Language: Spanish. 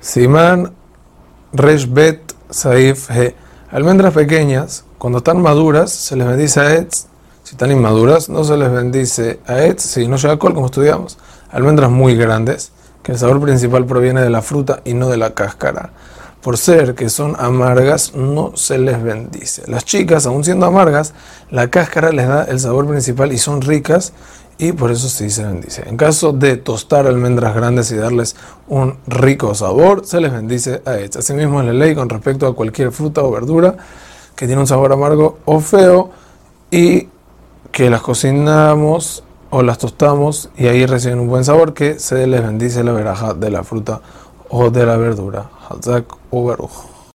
Simán Reshbet Saif He. Almendras pequeñas, cuando están maduras, se les bendice a Etz. Si están inmaduras, no se les bendice a Etz, si no llega col, como estudiamos. Almendras muy grandes, que el sabor principal proviene de la fruta y no de la cáscara. Por ser que son amargas, no se les bendice. Las chicas, aun siendo amargas, la cáscara les da el sabor principal y son ricas y por eso sí se bendice. En caso de tostar almendras grandes y darles un rico sabor, se les bendice a ellas. Asimismo es la ley con respecto a cualquier fruta o verdura que tiene un sabor amargo o feo y que las cocinamos o las tostamos y ahí reciben un buen sabor que se les bendice la veraja de la fruta o de la verdura. Hazak u